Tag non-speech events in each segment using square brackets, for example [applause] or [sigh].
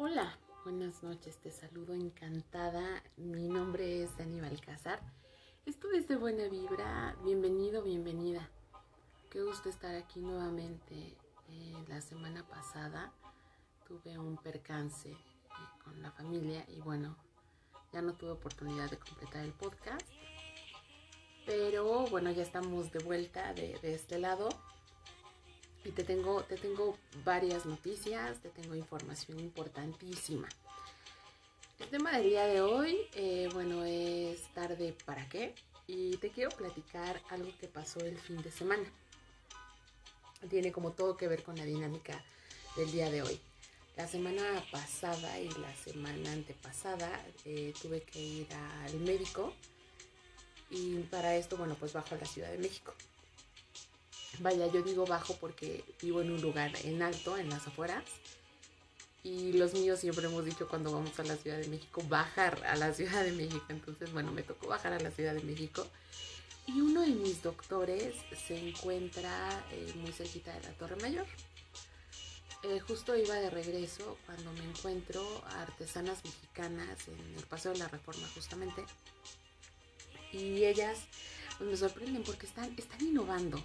Hola, buenas noches, te saludo encantada. Mi nombre es Dani Balcázar. Esto es de Buena Vibra. Bienvenido, bienvenida. Qué gusto estar aquí nuevamente. Eh, la semana pasada tuve un percance eh, con la familia y bueno, ya no tuve oportunidad de completar el podcast. Pero bueno, ya estamos de vuelta de, de este lado y te tengo, te tengo varias noticias, te tengo información importantísima. El tema del día de hoy, eh, bueno, es tarde para qué y te quiero platicar algo que pasó el fin de semana. Tiene como todo que ver con la dinámica del día de hoy. La semana pasada y la semana antepasada eh, tuve que ir al médico y para esto, bueno, pues bajo a la Ciudad de México. Vaya, yo digo bajo porque vivo en un lugar en alto, en las afueras. Y los míos siempre hemos dicho cuando vamos a la Ciudad de México, bajar a la Ciudad de México. Entonces, bueno, me tocó bajar a la Ciudad de México. Y uno de mis doctores se encuentra eh, muy cerquita de la Torre Mayor. Eh, justo iba de regreso cuando me encuentro a artesanas mexicanas en el Paseo de la Reforma justamente. Y ellas pues, me sorprenden porque están, están innovando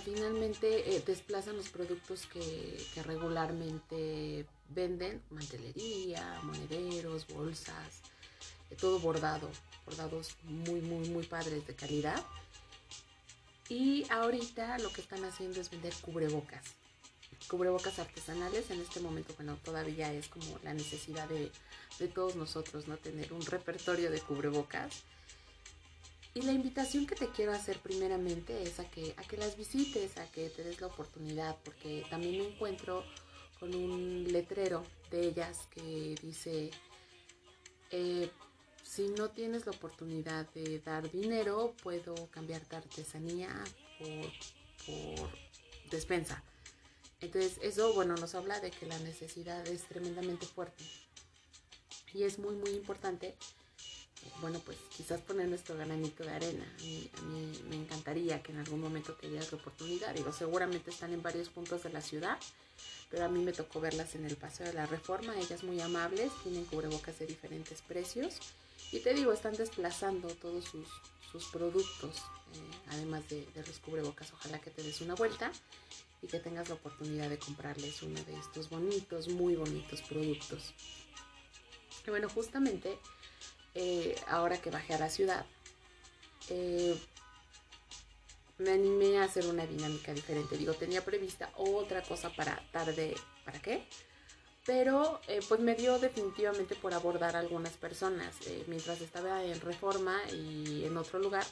finalmente eh, desplazan los productos que, regularmente venden, mantelería, monederos, bolsas, eh, todo bordado, bordados muy, muy, muy padres de calidad. Y ahorita lo que están haciendo es vender cubrebocas, cubrebocas artesanales. En este momento, bueno, todavía es como la necesidad de, de todos nosotros, ¿no? Tener un repertorio de cubrebocas y la invitación que te quiero hacer primeramente es a que, a que las visites, a que te des la oportunidad, porque también me encuentro con un letrero de ellas que dice, eh, si no tienes la oportunidad de dar dinero, puedo cambiarte artesanía por, por despensa. Entonces eso, bueno, nos habla de que la necesidad es tremendamente fuerte. Y es muy, muy importante bueno, pues quizás poner nuestro granito de arena. A mí, me encantaría que en algún momento te dieras la oportunidad. Digo, seguramente están en varios puntos de la ciudad, pero a mí me tocó verlas en el Paseo de la Reforma. Ellas muy amables, tienen cubrebocas de diferentes precios. Y te digo, están desplazando todos sus, productos, eh, además de, de los cubrebocas. Ojalá que te des una vuelta y que tengas la oportunidad de comprarles uno de estos bonitos, muy bonitos productos. Y bueno, justamente eh, ahora que bajé a la ciudad, eh, me animé a hacer una dinámica diferente. Digo, tenía prevista otra cosa para tarde, ¿para qué? Pero eh, pues me dio definitivamente por abordar a algunas personas. mientras estaba en reforma y en otro lugar,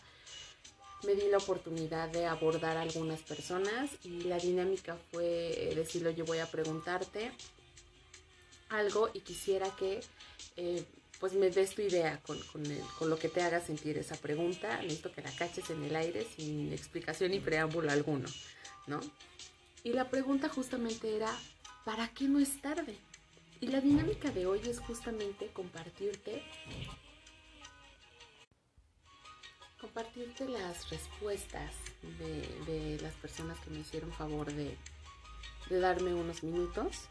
me di la oportunidad de abordar a algunas personas y la dinámica fue decirlo, yo voy a preguntarte algo y quisiera que pues me des tu idea con, lo que te haga sentir esa pregunta. Necesito que la caches en el aire sin explicación ni preámbulo alguno, ¿no? Y la pregunta justamente era, ¿para qué no es tarde? Y la dinámica de hoy es justamente compartirte compartirte las respuestas de, las personas que me hicieron favor de, de darme unos minutos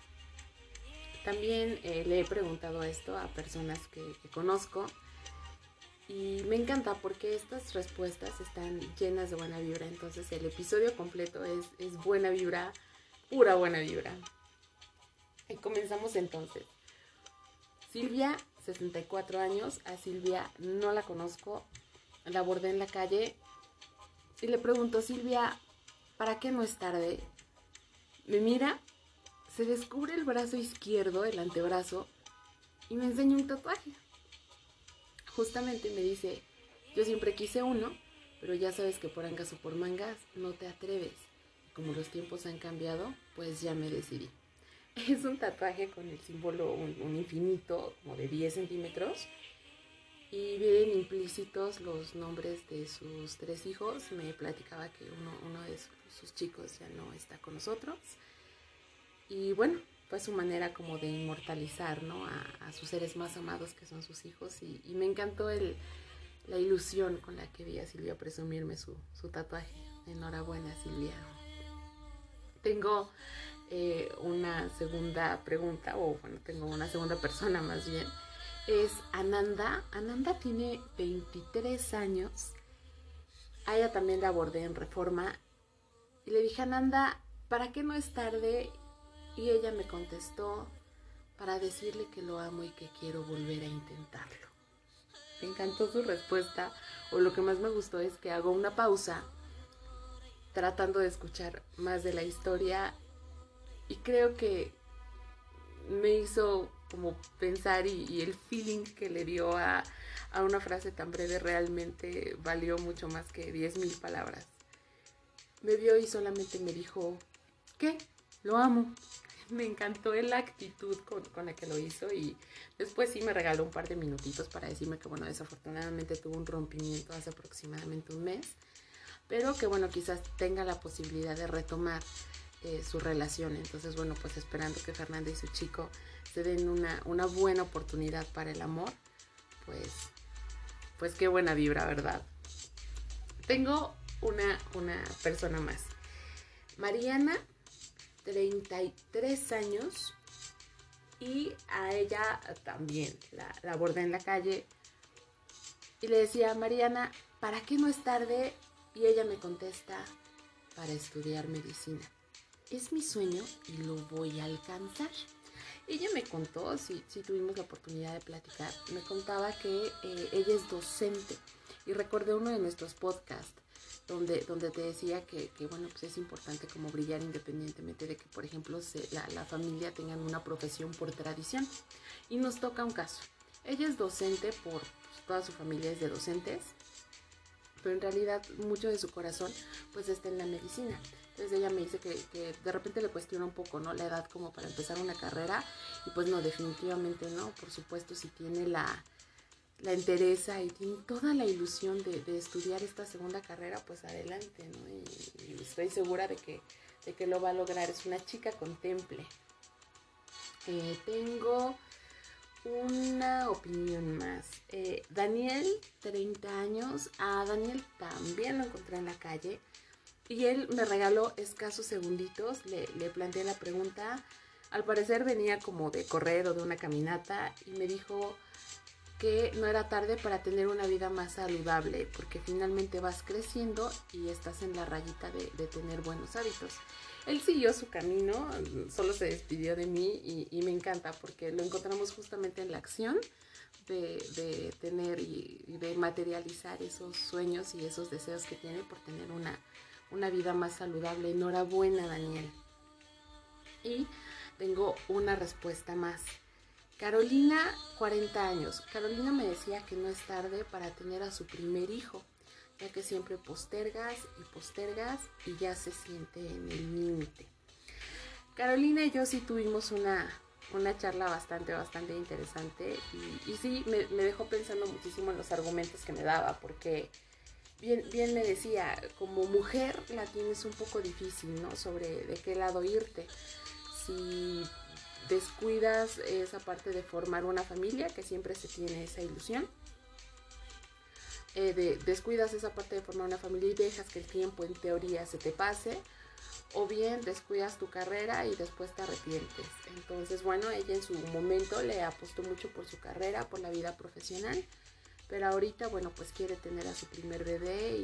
también eh, le he preguntado esto a personas que, conozco y me encanta porque estas respuestas están llenas de buena vibra. Entonces el episodio completo es, buena vibra, pura buena vibra. Y comenzamos entonces. Silvia, 64 años. A Silvia no la conozco. La abordé en la calle y le pregunto, Silvia, ¿para qué no es tarde? Me mira se descubre el brazo izquierdo, el antebrazo, y me enseña un tatuaje. Justamente me dice, yo siempre quise uno, pero ya sabes que por angas o por mangas no te atreves. Como los tiempos han cambiado, pues ya me decidí. [laughs] Es un tatuaje con el símbolo, un, infinito, como de 10 centímetros, y vienen implícitos los nombres de sus tres hijos. Me platicaba que uno, de sus chicos ya no está con nosotros. Y bueno, fue su manera como de inmortalizar ¿no? a, sus seres más amados que son sus hijos y, me encantó el, la ilusión con la que vi a Silvia presumirme su, su tatuaje. Enhorabuena Silvia. Tengo eh, una segunda pregunta, o bueno, tengo una segunda persona más bien, es Ananda. Ananda tiene 23 años. A ella también la abordé en reforma. Y le dije, Ananda, ¿para qué no es tarde? Y ella me contestó, para decirle que lo amo y que quiero volver a intentarlo. Me encantó su respuesta, o lo que más me gustó es que hago una pausa tratando de escuchar más de la historia y creo que me hizo como pensar y, el feeling que le dio a, a, una frase tan breve realmente valió mucho más que 10.000 palabras. Me vio y solamente me dijo, ¿qué? Lo amo. Me encantó la actitud con, con, la que lo hizo y después sí me regaló un par de minutitos para decirme que bueno, desafortunadamente tuvo un rompimiento hace aproximadamente un mes, pero que bueno, quizás tenga la posibilidad de retomar eh, su relación. Entonces, bueno, pues esperando que Fernanda y su chico se den una, una buena oportunidad para el amor, pues, pues qué buena vibra, ¿verdad? Tengo una, una persona más. Mariana, 33 años, y a ella también la, abordé en la calle y le decía, Mariana, ¿para qué no es tarde? Y ella me contesta, para estudiar medicina es mi sueño y lo voy a alcanzar. Ella me contó, si, si tuvimos la oportunidad de platicar, me contaba que eh, ella es docente y recordé uno de nuestros podcasts donde, donde te decía que, que, bueno, pues es importante como brillar independientemente de que, por ejemplo, la, la, familia tengan una profesión por tradición. Y nos toca un caso. Ella es docente por, pues, toda su familia es de docentes, pero en realidad mucho de su corazón pues está en la medicina. Entonces ella me dice que, de repente le cuestiona un poco, ¿no? La edad como para empezar una carrera. Y pues no, definitivamente no. Por supuesto, si tiene la, la interesa y tiene toda la ilusión de, estudiar esta segunda carrera, pues adelante, ¿no? Y, estoy segura de que, de que lo va a lograr. Es una chica contemple. Eh, tengo una opinión más. Eh, Daniel, 30 años. A Daniel también lo encontré en la calle. Y él me regaló escasos segunditos, le, le planteé la pregunta. Al parecer venía como de correr o de una caminata y me dijo que no era tarde para tener una vida más saludable, porque finalmente vas creciendo y estás en la rayita de, tener buenos hábitos. Él siguió su camino, solo se despidió de mí y, me encanta porque lo encontramos justamente en la acción de, de tener y, y de materializar esos sueños y esos deseos que tiene por tener una, una vida más saludable. Enhorabuena, Daniel. Y tengo una respuesta más. Carolina, 40 años. Carolina me decía que no es tarde para tener a su primer hijo, ya que siempre postergas y postergas y ya se siente en el límite. Carolina y yo sí tuvimos una, una charla bastante, bastante interesante y, sí, me, me dejó pensando muchísimo en los argumentos que me daba, porque bien, bien me decía, como mujer la tienes un poco difícil, ¿no? Sobre de qué lado irte. Si descuidas esa parte de formar una familia, que siempre se tiene esa ilusión, eh, de, descuidas esa parte de formar una familia y dejas que el tiempo en teoría se te pase, o bien descuidas tu carrera y después te arrepientes. Entonces, bueno, ella en su momento le apostó mucho por su carrera, por la vida profesional pero ahorita, bueno, pues quiere tener a su primer bebé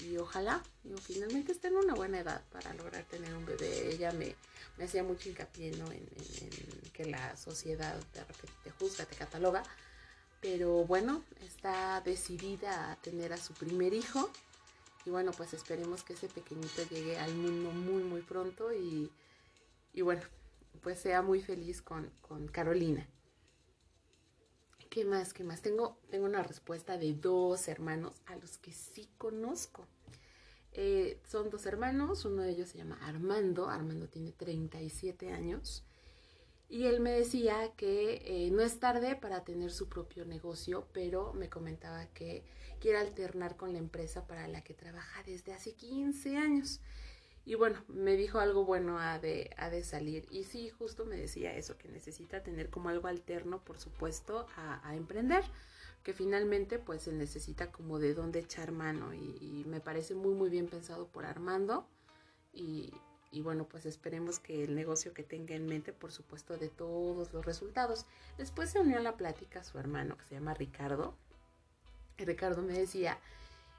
y, ojalá, finalmente esté en una buena edad para lograr tener un bebé. Ella me, hacía mucho hincapié ¿no? en, en, que la sociedad de repente te juzga, te cataloga, pero bueno, está decidida a tener a su primer hijo. Y bueno, pues esperemos que ese pequeñito llegue al mundo muy, muy pronto y, y bueno, pues sea muy feliz con, con Carolina. ¿Qué más? ¿Qué más? Tengo, tengo una respuesta de dos hermanos a los que sí conozco. Eh, son dos hermanos, uno de ellos se llama Armando, Armando tiene 37 años, y él me decía que eh, no es tarde para tener su propio negocio, pero me comentaba que quiere alternar con la empresa para la que trabaja desde hace 15 años. Y bueno, me dijo algo bueno ha de, ha de salir. Y sí, justo me decía eso, que necesita tener como algo alterno, por supuesto, a, emprender. Que finalmente, pues, él necesita como de dónde echar mano. Y, y, me parece muy, muy bien pensado por Armando. Y, y, bueno, pues esperemos que el negocio que tenga en mente, por supuesto, de todos los resultados. Después se unió a la plática su hermano, que se llama Ricardo. Y Ricardo me decía,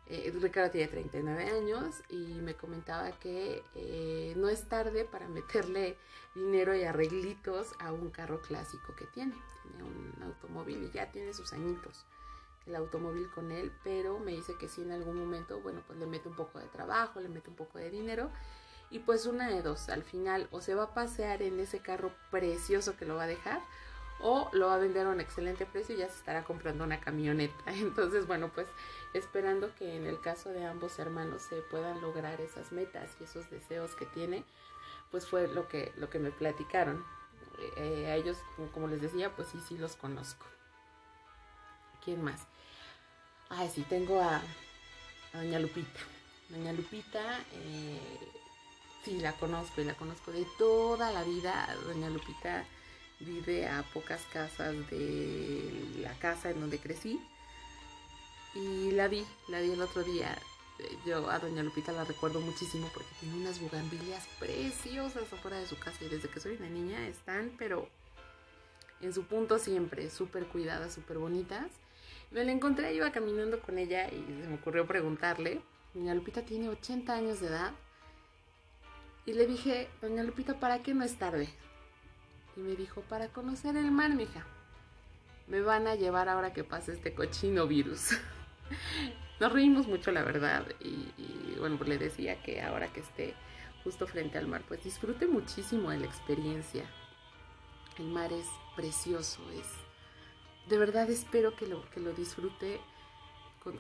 eh, Ricardo tiene 39 años y me comentaba que eh, no es tarde para meterle dinero y arreglitos a un carro clásico que tiene. Tiene un automóvil y ya tiene sus añitos el automóvil con él, pero me dice que si en algún momento, bueno, pues le mete un poco de trabajo, le mete un poco de dinero y pues una de dos, al final o se va a pasear en ese carro precioso que lo va a dejar o lo va a vender a un excelente precio y ya se estará comprando una camioneta. [laughs] Entonces, bueno, pues esperando que en el caso de ambos hermanos se puedan lograr esas metas y esos deseos que tiene, pues fue lo que, lo que me platicaron. Eh, a ellos, como les decía, pues sí, sí los conozco. ¿Quién más? Ay, sí, tengo a, Doña Lupita. Doña Lupita, eh, sí, la conozco y la conozco de toda la vida. Doña Lupita vive a pocas casas de la casa en donde crecí. Y la vi, la vi el otro día. Yo a Doña Lupita la recuerdo muchísimo porque tiene unas bugambilias preciosas afuera de su casa y desde que soy una niña están, pero en su punto siempre, súper cuidadas, súper bonitas. Me la encontré, iba caminando con ella y se me ocurrió preguntarle. Doña Lupita tiene 80 años de edad. Y le dije, Doña Lupita, ¿para qué no es tarde? Y me dijo, para conocer el mar, mija. Me van a llevar ahora que pase este cochino virus. [laughs] Nos reímos mucho, la verdad. Y, y, bueno, pues le decía que ahora que esté justo frente al mar, pues disfrute muchísimo de la experiencia. El mar es precioso, es de verdad espero que lo, que lo disfrute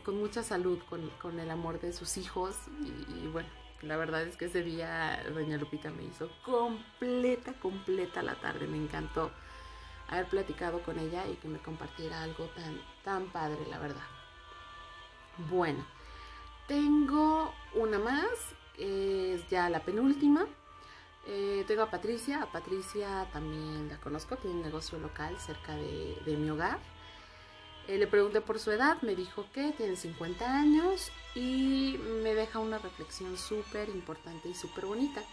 con, mucha salud, con, el amor de sus hijos. Y, bueno, la verdad es que ese día Doña Lupita me hizo completa, completa la tarde. Me encantó haber platicado con ella y que me compartiera algo tan, tan padre, la verdad. Bueno, tengo una más, es ya la penúltima. Eh, tengo a Patricia, a Patricia también la conozco, tiene un negocio local cerca de, mi hogar. Eh, le pregunté por su edad, me dijo que tiene 50 años y me deja una reflexión súper importante y súper bonita.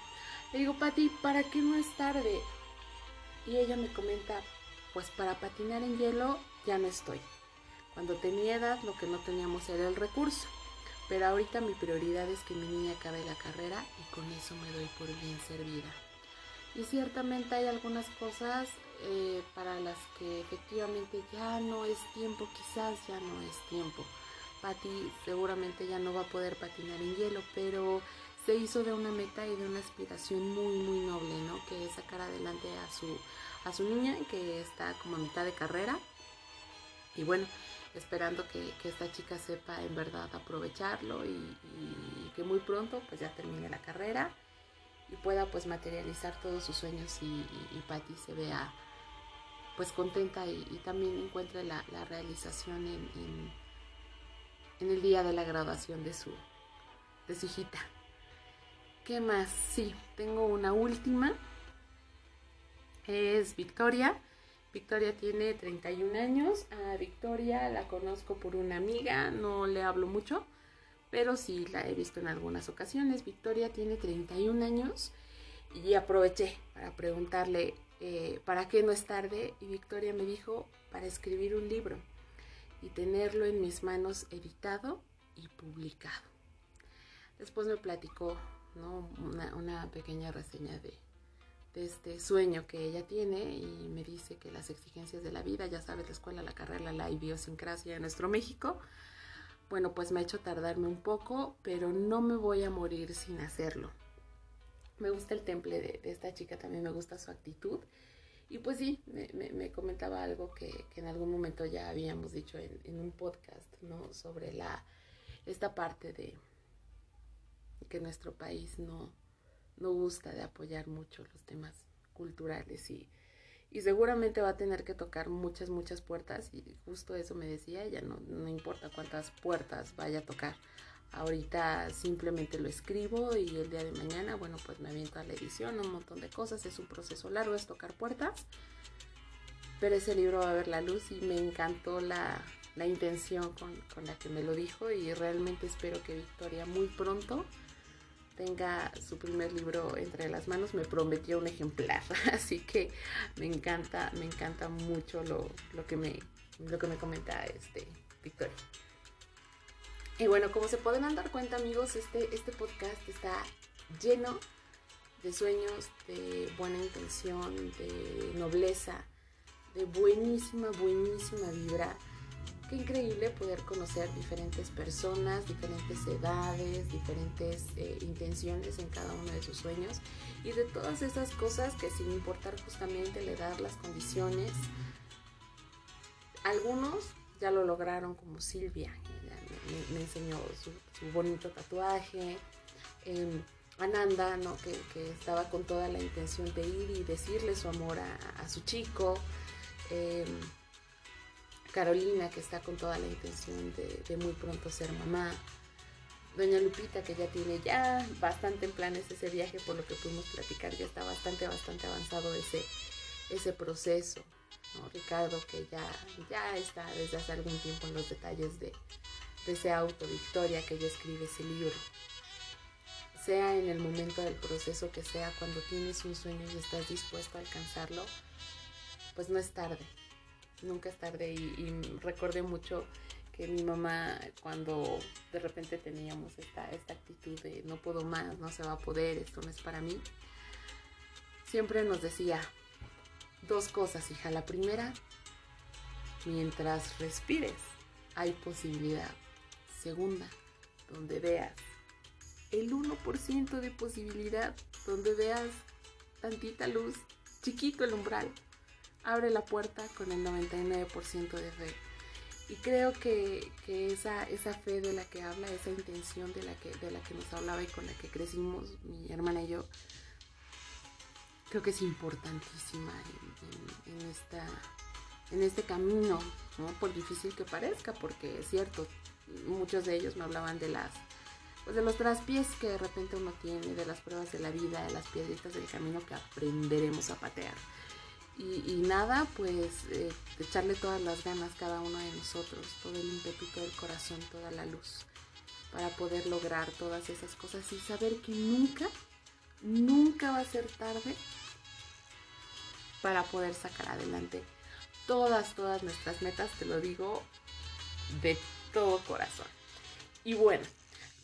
Le digo, Pati, ¿para qué no es tarde? Y ella me comenta, pues para patinar en hielo ya no estoy. Cuando tenía edad lo que no teníamos era el recurso. Pero ahorita mi prioridad es que mi niña acabe la carrera y con eso me doy por bien servida. Y ciertamente hay algunas cosas eh, para las que efectivamente ya no es tiempo, quizás ya no es tiempo. Patti seguramente ya no va a poder patinar en hielo, pero se hizo de una meta y de una aspiración muy muy noble, ¿no? Que es sacar adelante a su a su niña que está como a mitad de carrera. Y bueno, esperando que, esta chica sepa en verdad aprovecharlo y, que muy pronto pues ya termine la carrera y pueda pues materializar todos sus sueños y, y, Patty se vea pues contenta y, también encuentre la, realización en, en, el día de la graduación de su, de su hijita. ¿Qué más? Sí, tengo una última. Es Victoria. Victoria tiene 31 años. A Victoria la conozco por una amiga, no le hablo mucho, pero sí la he visto en algunas ocasiones. Victoria tiene 31 años y aproveché para preguntarle eh, para qué no es tarde y Victoria me dijo para escribir un libro y tenerlo en mis manos editado y publicado. Después me platicó una pequeña reseña de, de este sueño que ella tiene y me dice que las exigencias de la vida, ya sabes, la escuela, la carrera, la idiosincrasia de nuestro México, bueno, pues me ha hecho tardarme un poco, pero no me voy a morir sin hacerlo. Me gusta el temple de, esta chica, también me gusta su actitud. Y pues sí, me, comentaba algo que, en algún momento ya habíamos dicho en, en un podcast, ¿no? Sobre la, esta parte de que nuestro país no, no gusta de apoyar mucho los temas culturales y, y seguramente va a tener que tocar muchas, muchas puertas y justo eso me decía ella, no, no importa cuántas puertas vaya a tocar. Ahorita simplemente lo escribo y el día de mañana, bueno, pues me aviento a la edición, un montón de cosas, es un proceso largo, es tocar puertas, pero ese libro va a ver la luz y me encantó la, la intención con, con la que me lo dijo y realmente espero que Victoria muy pronto tenga su primer libro entre las manos, me prometió un ejemplar. [laughs] Así que me encanta, me encanta mucho lo, que, me, lo que me comenta este Victoria. Y bueno, como se podrán dar cuenta amigos, este, este podcast está lleno de sueños, de buena intención, de nobleza, de buenísima, buenísima vibra Increíble poder conocer diferentes personas, diferentes edades, diferentes eh, intenciones en cada uno de sus sueños y de todas esas cosas que sin importar justamente le dar las condiciones, algunos ya lo lograron como Silvia, me, enseñó su, bonito tatuaje. Em, Ananda, ¿no? que, estaba con toda la intención de ir y decirle su amor a, su chico. Em, Carolina, que está con toda la intención de, muy pronto ser mamá. Doña Lupita, que ya tiene ya bastante en planes ese viaje, por lo que pudimos platicar, ya está bastante, bastante avanzado ese, ese proceso. Ricardo, que ya, ya está desde hace algún tiempo en los detalles de, de ese auto, Victoria, que ya escribe ese libro. Sea en el momento del proceso que sea, cuando tienes un sueño y estás dispuesto a alcanzarlo, pues no es tarde nunca es tarde y, recordé mucho que mi mamá cuando de repente teníamos esta, esta actitud de no puedo más, no se va a poder, esto no es para mí, siempre nos decía dos cosas, hija. La primera, mientras respires, hay posibilidad. Segunda, donde veas el 1% de posibilidad, donde veas tantita luz, chiquito el umbral, abre la puerta con el 99% de fe. Y creo que, esa, fe de la que habla, esa intención de la, que, de la que nos hablaba y con la que crecimos mi hermana y yo, creo que es importantísima en este camino, ¿no? por difícil que parezca, porque es cierto, muchos de ellos me hablaban de las pues de los traspiés que de repente uno tiene, de las pruebas de la vida, de las piedritas del camino que aprenderemos a patear. Y, nada, pues eh, echarle todas las ganas cada uno de nosotros, todo el ímpetu, todo el corazón, toda la luz, para poder lograr todas esas cosas y saber que nunca, nunca va a ser tarde para poder sacar adelante todas, todas nuestras metas, te lo digo de todo corazón. Y bueno,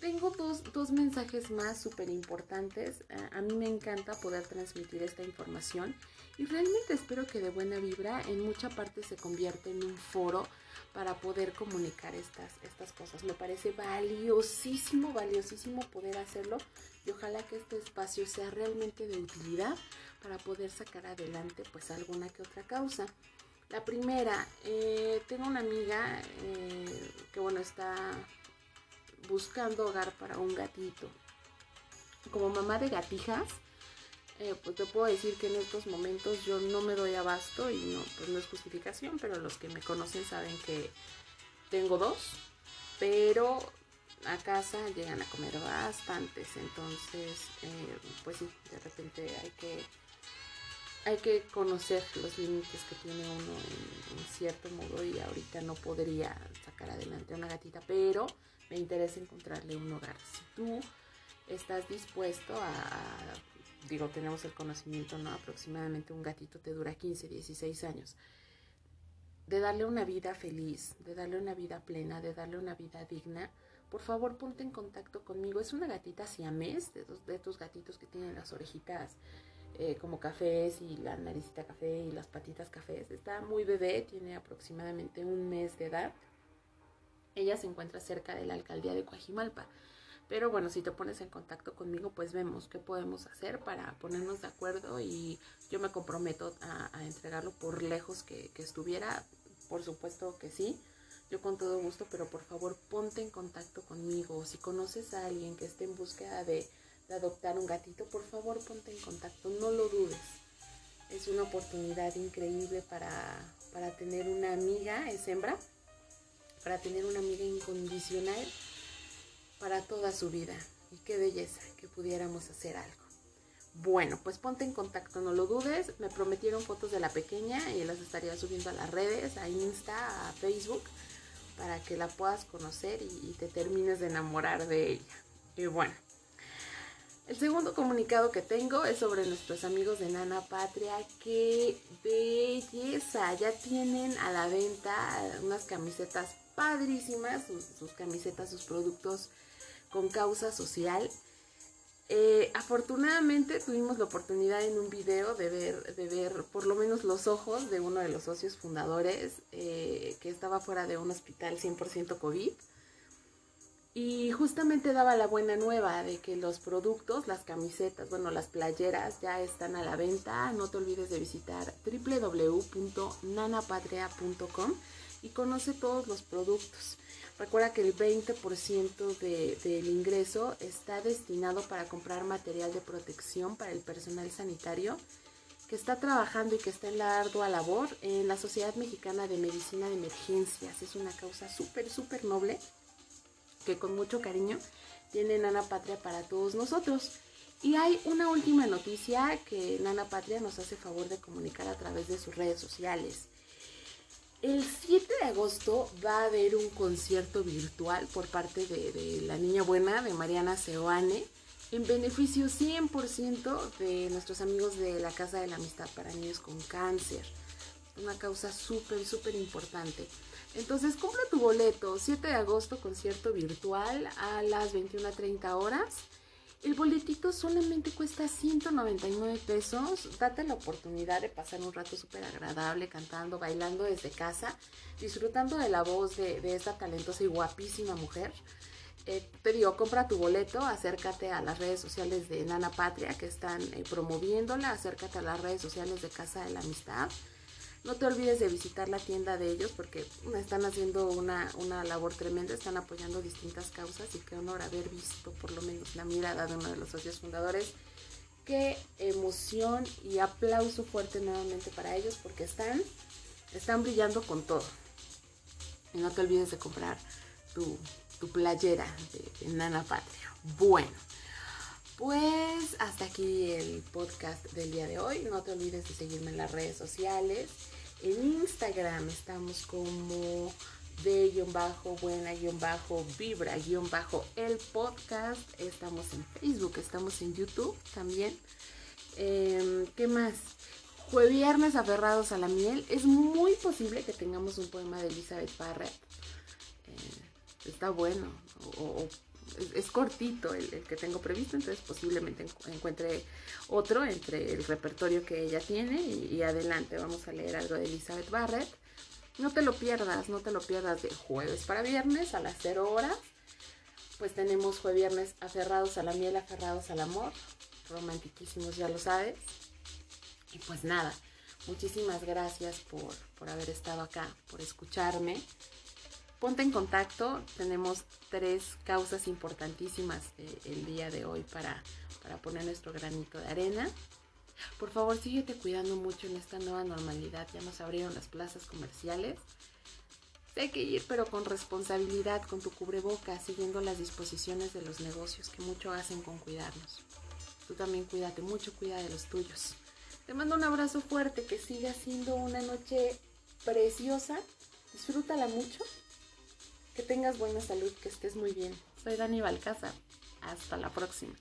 tengo dos, dos mensajes más súper importantes. a mí me encanta poder transmitir esta información y realmente espero que de buena vibra en mucha parte se convierta en un foro para poder comunicar estas, estas cosas. Me parece valiosísimo, valiosísimo poder hacerlo y ojalá que este espacio sea realmente de utilidad para poder sacar adelante pues alguna que otra causa. La primera, eh, tengo una amiga eh, que bueno está buscando hogar para un gatito. Como mamá de gatijas, eh, pues te puedo decir que en estos momentos yo no me doy abasto y no, pues no es justificación, pero los que me conocen saben que tengo dos, pero a casa llegan a comer bastantes, entonces eh, pues sí, de repente hay que hay que conocer los límites que tiene uno en, cierto modo y ahorita no podría sacar adelante a una gatita, pero me interesa encontrarle un hogar. Si tú estás dispuesto a digo, tenemos el conocimiento, ¿no? Aproximadamente un gatito te dura 15, 16 años. De darle una vida feliz, de darle una vida plena, de darle una vida digna, por favor ponte en contacto conmigo. Es una gatita siamés, de, de estos gatitos que tienen las orejitas eh, como cafés y la naricita café y las patitas cafés. Está muy bebé, tiene aproximadamente un mes de edad. Ella se encuentra cerca de la alcaldía de Coajimalpa. Pero bueno, si te pones en contacto conmigo, pues vemos qué podemos hacer para ponernos de acuerdo y yo me comprometo a, entregarlo por lejos que, estuviera. Por supuesto que sí, yo con todo gusto, pero por favor ponte en contacto conmigo. Si conoces a alguien que esté en búsqueda de, adoptar un gatito, por favor ponte en contacto, no lo dudes. Es una oportunidad increíble para, para tener una amiga, es hembra, para tener una amiga incondicional para toda su vida. Y qué belleza que pudiéramos hacer algo. Bueno, pues ponte en contacto, no lo dudes. Me prometieron fotos de la pequeña y las estaría subiendo a las redes, a Insta, a Facebook, para que la puedas conocer y, te termines de enamorar de ella. Y bueno, El segundo comunicado que tengo es sobre nuestros amigos de Nana Patria. ¡Qué belleza! Ya tienen a la venta unas camisetas padrísimas, sus, camisetas, sus productos con causa social. Eh, afortunadamente tuvimos la oportunidad en un video de ver, de ver por lo menos los ojos de uno de los socios fundadores eh, que estaba fuera de un hospital 100% COVID y justamente daba la buena nueva de que los productos, las camisetas, bueno, las playeras ya están a la venta. No te olvides de visitar www.nanapatria.com y conoce todos los productos. Recuerda que el 20% de, del ingreso está destinado para comprar material de protección para el personal sanitario que está trabajando y que está en la ardua labor en la Sociedad Mexicana de Medicina de Emergencias. Es una causa súper, súper noble que con mucho cariño tiene Nana Patria para todos nosotros. Y hay una última noticia que Nana Patria nos hace favor de comunicar a través de sus redes sociales. El 7 de agosto va a haber un concierto virtual por parte de, la niña buena, de Mariana Seoane, en beneficio 100% de nuestros amigos de la Casa de la Amistad para Niños con Cáncer. Una causa súper, súper importante. Entonces compra tu boleto, 7 de agosto, concierto virtual a las 21.30 horas. El boletito solamente cuesta 199 pesos. Date la oportunidad de pasar un rato súper agradable cantando, bailando desde casa, disfrutando de la voz de, esta talentosa y guapísima mujer. Eh, te digo, compra tu boleto, acércate a las redes sociales de Nana Patria que están eh, promoviéndola, acércate a las redes sociales de Casa de la Amistad. No te olvides de visitar la tienda de ellos porque están haciendo una, labor tremenda, están apoyando distintas causas y qué honor haber visto por lo menos la mirada de uno de los socios fundadores. Qué emoción y aplauso fuerte nuevamente para ellos porque están, están brillando con todo. Y no te olvides de comprar tu, playera de, de Nana Patria. Bueno. Pues hasta aquí el podcast del día de hoy. No te olvides de seguirme en las redes sociales. En Instagram estamos como de-buena-vibra-el podcast. Estamos en Facebook, estamos en YouTube también. Em, ¿Qué más? Fue viernes aferrados a la miel. Es muy posible que tengamos un poema de Elizabeth Barrett. Eh, está bueno. Es, cortito el, que tengo previsto, entonces posiblemente encuentre otro entre el repertorio que ella tiene y, adelante vamos a leer algo de Elizabeth Barrett. No te lo pierdas, no te lo pierdas de jueves para viernes a las 0 horas. Pues tenemos jueves viernes aferrados a la miel, aferrados al amor, romantiquísimos, ya lo sabes. Y pues nada, muchísimas gracias por, por haber estado acá, por escucharme ponte en contacto. Tenemos tres causas importantísimas eh, el día de hoy para, para poner nuestro granito de arena. Por favor, síguete cuidando mucho en esta nueva normalidad. Ya nos abrieron las plazas comerciales. Hay que ir, pero con responsabilidad, con tu cubreboca, siguiendo las disposiciones de los negocios que mucho hacen con cuidarnos. Tú también cuídate mucho, cuida de los tuyos. Te mando un abrazo fuerte, que siga siendo una noche preciosa. Disfrútala mucho que tengas buena salud, que estés muy bien. Soy Dani Balcázar. Hasta la próxima.